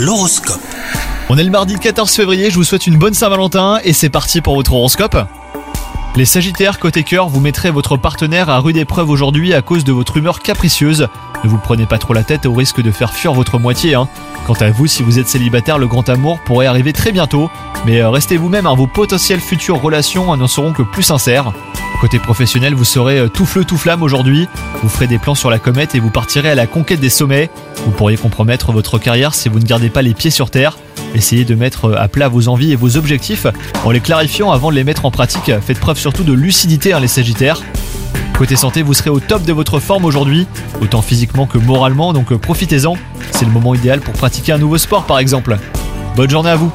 L'horoscope. On est le mardi 14 février, je vous souhaite une bonne Saint-Valentin et c'est parti pour votre horoscope. Les Sagittaires, côté cœur, vous mettrez votre partenaire à rude épreuve aujourd'hui à cause de votre humeur capricieuse. Ne vous prenez pas trop la tête au risque de faire fuir votre moitié. Hein. Quant à vous, si vous êtes célibataire, le grand amour pourrait arriver très bientôt. Mais euh, restez vous-même, hein, vos potentielles futures relations n'en seront que plus sincères. Côté professionnel, vous serez euh, tout feu tout flamme aujourd'hui. Vous ferez des plans sur la comète et vous partirez à la conquête des sommets. Vous pourriez compromettre votre carrière si vous ne gardez pas les pieds sur terre. Essayez de mettre à plat vos envies et vos objectifs en les clarifiant avant de les mettre en pratique. Faites preuve surtout de lucidité, hein, les Sagittaires. Côté santé, vous serez au top de votre forme aujourd'hui, autant physiquement que moralement, donc euh, profitez-en. C'est le moment idéal pour pratiquer un nouveau sport par exemple. Bonne journée à vous